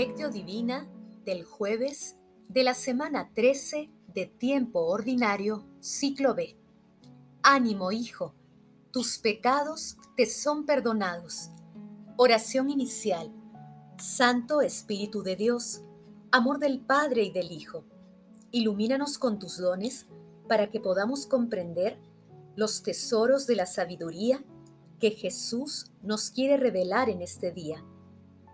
Divina del jueves de la semana 13 de tiempo ordinario, ciclo B. Ánimo, hijo, tus pecados te son perdonados. Oración inicial. Santo Espíritu de Dios, amor del Padre y del Hijo, ilumínanos con tus dones para que podamos comprender los tesoros de la sabiduría que Jesús nos quiere revelar en este día.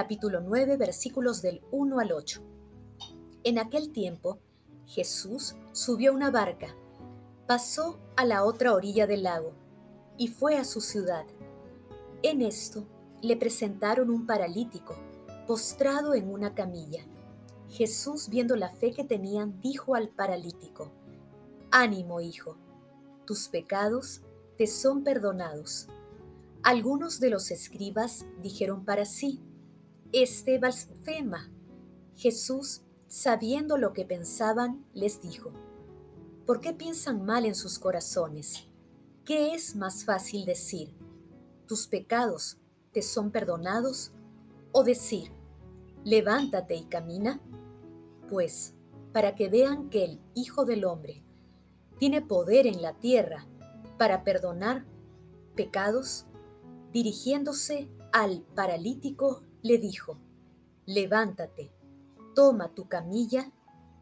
capítulo 9, versículos del 1 al 8. En aquel tiempo, Jesús subió una barca, pasó a la otra orilla del lago y fue a su ciudad. En esto le presentaron un paralítico, postrado en una camilla. Jesús, viendo la fe que tenían, dijo al paralítico, Ánimo, hijo, tus pecados te son perdonados. Algunos de los escribas dijeron para sí, Este blasfema. Jesús, sabiendo lo que pensaban, les dijo, ¿por qué piensan mal en sus corazones? ¿Qué es más fácil decir, tus pecados te son perdonados? O decir, levántate y camina? Pues, para que vean que el Hijo del Hombre tiene poder en la tierra para perdonar pecados, dirigiéndose al paralítico, le dijo, levántate, toma tu camilla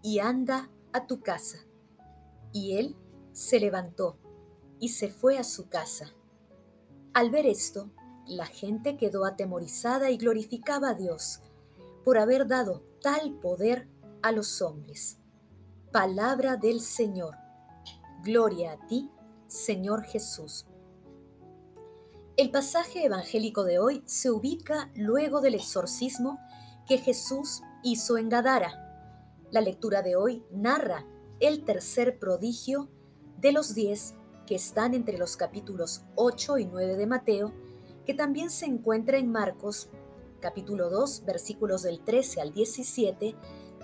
y anda a tu casa. Y él se levantó y se fue a su casa. Al ver esto, la gente quedó atemorizada y glorificaba a Dios por haber dado tal poder a los hombres. Palabra del Señor. Gloria a ti, Señor Jesús. El pasaje evangélico de hoy se ubica luego del exorcismo que Jesús hizo en Gadara. La lectura de hoy narra el tercer prodigio de los diez que están entre los capítulos 8 y 9 de Mateo, que también se encuentra en Marcos, capítulo 2, versículos del 13 al 17,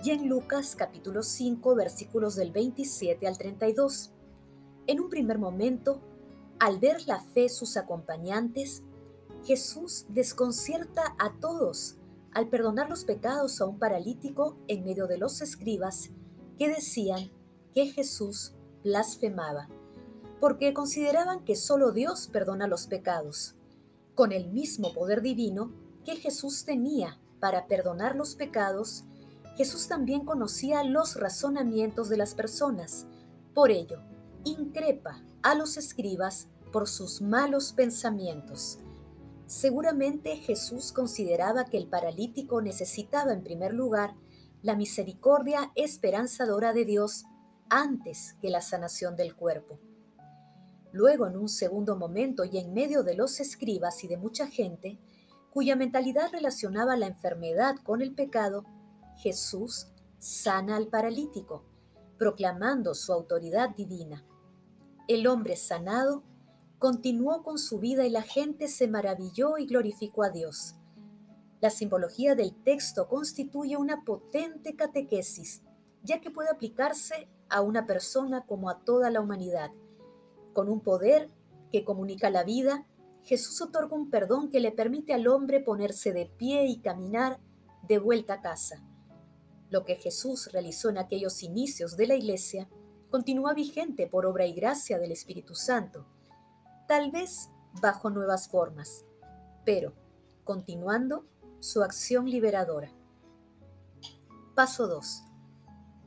y en Lucas, capítulo 5, versículos del 27 al 32. En un primer momento, al ver la fe sus acompañantes, Jesús desconcierta a todos al perdonar los pecados a un paralítico en medio de los escribas que decían que Jesús blasfemaba, porque consideraban que solo Dios perdona los pecados, con el mismo poder divino que Jesús tenía para perdonar los pecados, Jesús también conocía los razonamientos de las personas. Por ello, increpa a los escribas por sus malos pensamientos. Seguramente Jesús consideraba que el paralítico necesitaba en primer lugar la misericordia esperanzadora de Dios antes que la sanación del cuerpo. Luego, en un segundo momento y en medio de los escribas y de mucha gente, cuya mentalidad relacionaba la enfermedad con el pecado, Jesús sana al paralítico, proclamando su autoridad divina. El hombre sanado continuó con su vida y la gente se maravilló y glorificó a Dios. La simbología del texto constituye una potente catequesis, ya que puede aplicarse a una persona como a toda la humanidad. Con un poder que comunica la vida, Jesús otorga un perdón que le permite al hombre ponerse de pie y caminar de vuelta a casa. Lo que Jesús realizó en aquellos inicios de la iglesia continúa vigente por obra y gracia del Espíritu Santo tal vez bajo nuevas formas, pero continuando su acción liberadora. Paso 2.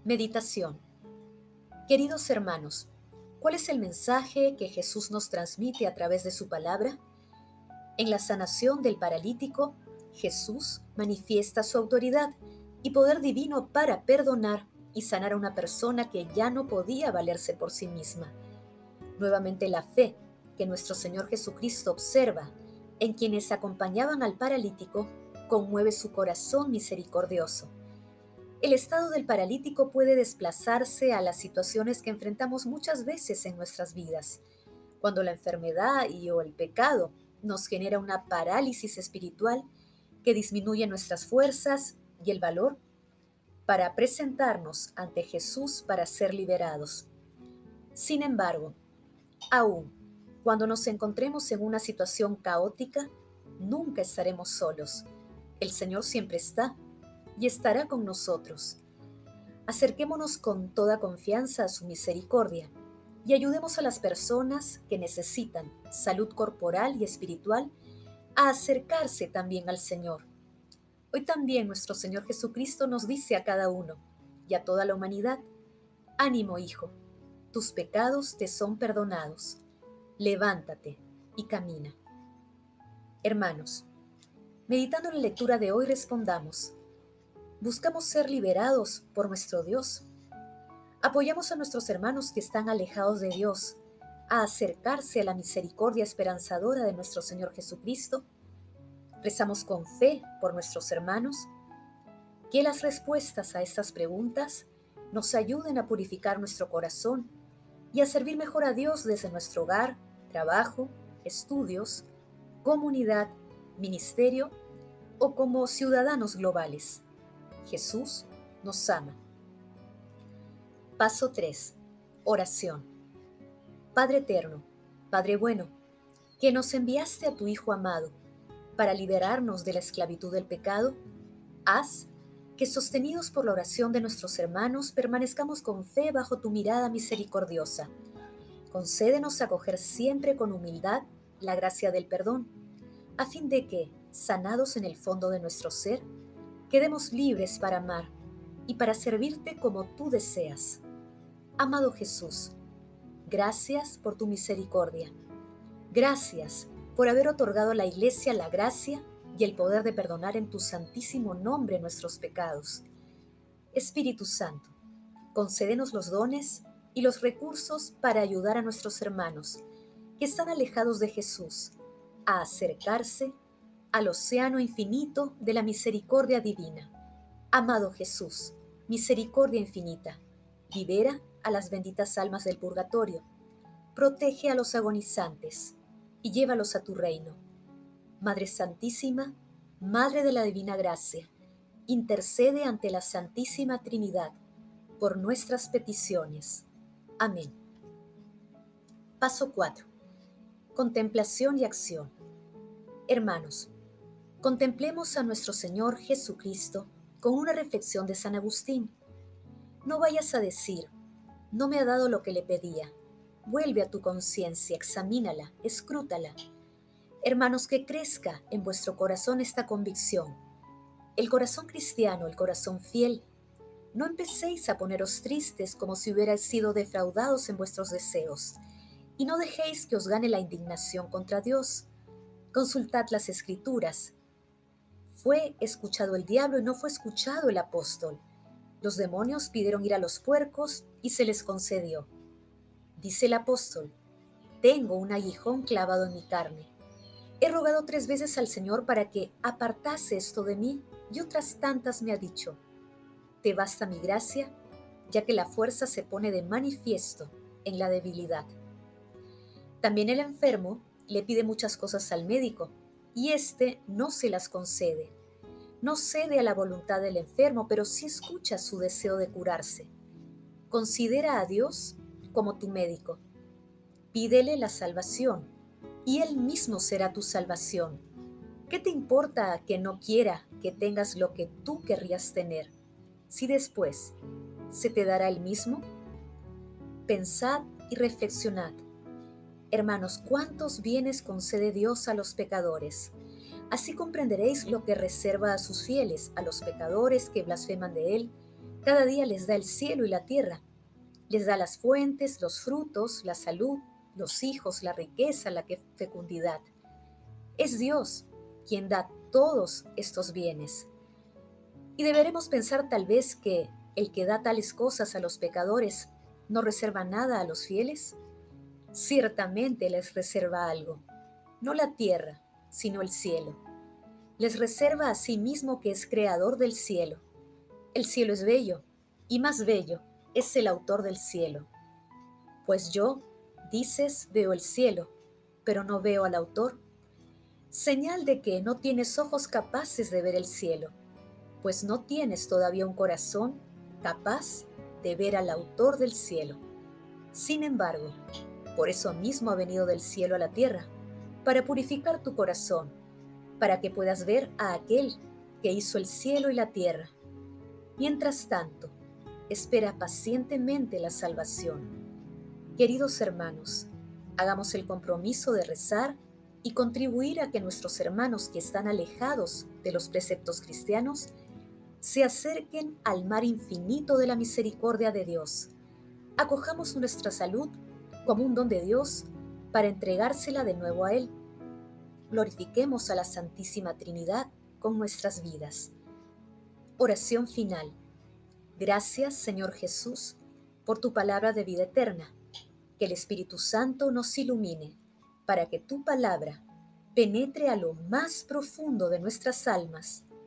Meditación. Queridos hermanos, ¿cuál es el mensaje que Jesús nos transmite a través de su palabra? En la sanación del paralítico, Jesús manifiesta su autoridad y poder divino para perdonar y sanar a una persona que ya no podía valerse por sí misma. Nuevamente la fe que nuestro Señor Jesucristo observa en quienes acompañaban al paralítico conmueve su corazón misericordioso. El estado del paralítico puede desplazarse a las situaciones que enfrentamos muchas veces en nuestras vidas, cuando la enfermedad y o el pecado nos genera una parálisis espiritual que disminuye nuestras fuerzas y el valor para presentarnos ante Jesús para ser liberados. Sin embargo, aún cuando nos encontremos en una situación caótica, nunca estaremos solos. El Señor siempre está y estará con nosotros. Acerquémonos con toda confianza a su misericordia y ayudemos a las personas que necesitan salud corporal y espiritual a acercarse también al Señor. Hoy también nuestro Señor Jesucristo nos dice a cada uno y a toda la humanidad, ánimo hijo, tus pecados te son perdonados, levántate y camina. Hermanos, meditando la lectura de hoy respondamos, ¿buscamos ser liberados por nuestro Dios? Apoyamos a nuestros hermanos que están alejados de Dios a acercarse a la misericordia esperanzadora de nuestro Señor Jesucristo. Rezamos con fe por nuestros hermanos. Que las respuestas a estas preguntas nos ayuden a purificar nuestro corazón y a servir mejor a Dios desde nuestro hogar, trabajo, estudios, comunidad, ministerio o como ciudadanos globales. Jesús nos ama. Paso 3. Oración. Padre eterno, Padre bueno, que nos enviaste a tu Hijo amado para liberarnos de la esclavitud del pecado, haz que sostenidos por la oración de nuestros hermanos permanezcamos con fe bajo tu mirada misericordiosa. Concédenos acoger siempre con humildad la gracia del perdón, a fin de que, sanados en el fondo de nuestro ser, quedemos libres para amar y para servirte como tú deseas. Amado Jesús, gracias por tu misericordia. Gracias por haber otorgado a la Iglesia la gracia y el poder de perdonar en tu santísimo nombre nuestros pecados. Espíritu Santo, concédenos los dones y los recursos para ayudar a nuestros hermanos que están alejados de Jesús a acercarse al océano infinito de la misericordia divina. Amado Jesús, misericordia infinita, libera a las benditas almas del purgatorio, protege a los agonizantes y llévalos a tu reino. Madre Santísima, Madre de la Divina Gracia, intercede ante la Santísima Trinidad por nuestras peticiones. Amén. Paso 4. Contemplación y acción. Hermanos, contemplemos a nuestro Señor Jesucristo con una reflexión de San Agustín. No vayas a decir, no me ha dado lo que le pedía. Vuelve a tu conciencia, examínala, escrútala. Hermanos, que crezca en vuestro corazón esta convicción. El corazón cristiano, el corazón fiel. No empecéis a poneros tristes como si hubierais sido defraudados en vuestros deseos, y no dejéis que os gane la indignación contra Dios. Consultad las escrituras. Fue escuchado el diablo y no fue escuchado el apóstol. Los demonios pidieron ir a los puercos y se les concedió. Dice el apóstol, tengo un aguijón clavado en mi carne. He rogado tres veces al Señor para que apartase esto de mí y otras tantas me ha dicho, te basta mi gracia, ya que la fuerza se pone de manifiesto en la debilidad. También el enfermo le pide muchas cosas al médico y éste no se las concede no cede a la voluntad del enfermo, pero sí escucha su deseo de curarse. Considera a Dios como tu médico. Pídele la salvación y Él mismo será tu salvación. ¿Qué te importa que no quiera que tengas lo que tú querrías tener? Si después se te dará el mismo, pensad y reflexionad. Hermanos, ¿cuántos bienes concede Dios a los pecadores? Así comprenderéis lo que reserva a sus fieles, a los pecadores que blasfeman de Él. Cada día les da el cielo y la tierra. Les da las fuentes, los frutos, la salud, los hijos, la riqueza, la fecundidad. Es Dios quien da todos estos bienes. Y deberemos pensar tal vez que el que da tales cosas a los pecadores no reserva nada a los fieles. Ciertamente les reserva algo, no la tierra, sino el cielo. Les reserva a sí mismo que es creador del cielo. El cielo es bello, y más bello es el autor del cielo. Pues yo, dices, veo el cielo, pero no veo al autor. Señal de que no tienes ojos capaces de ver el cielo, pues no tienes todavía un corazón capaz de ver al autor del cielo. Sin embargo, por eso mismo ha venido del cielo a la tierra, para purificar tu corazón, para que puedas ver a aquel que hizo el cielo y la tierra. Mientras tanto, espera pacientemente la salvación. Queridos hermanos, hagamos el compromiso de rezar y contribuir a que nuestros hermanos que están alejados de los preceptos cristianos se acerquen al mar infinito de la misericordia de Dios. Acojamos nuestra salud como un don de Dios para entregársela de nuevo a Él. Glorifiquemos a la Santísima Trinidad con nuestras vidas. Oración final. Gracias, Señor Jesús, por tu palabra de vida eterna. Que el Espíritu Santo nos ilumine para que tu palabra penetre a lo más profundo de nuestras almas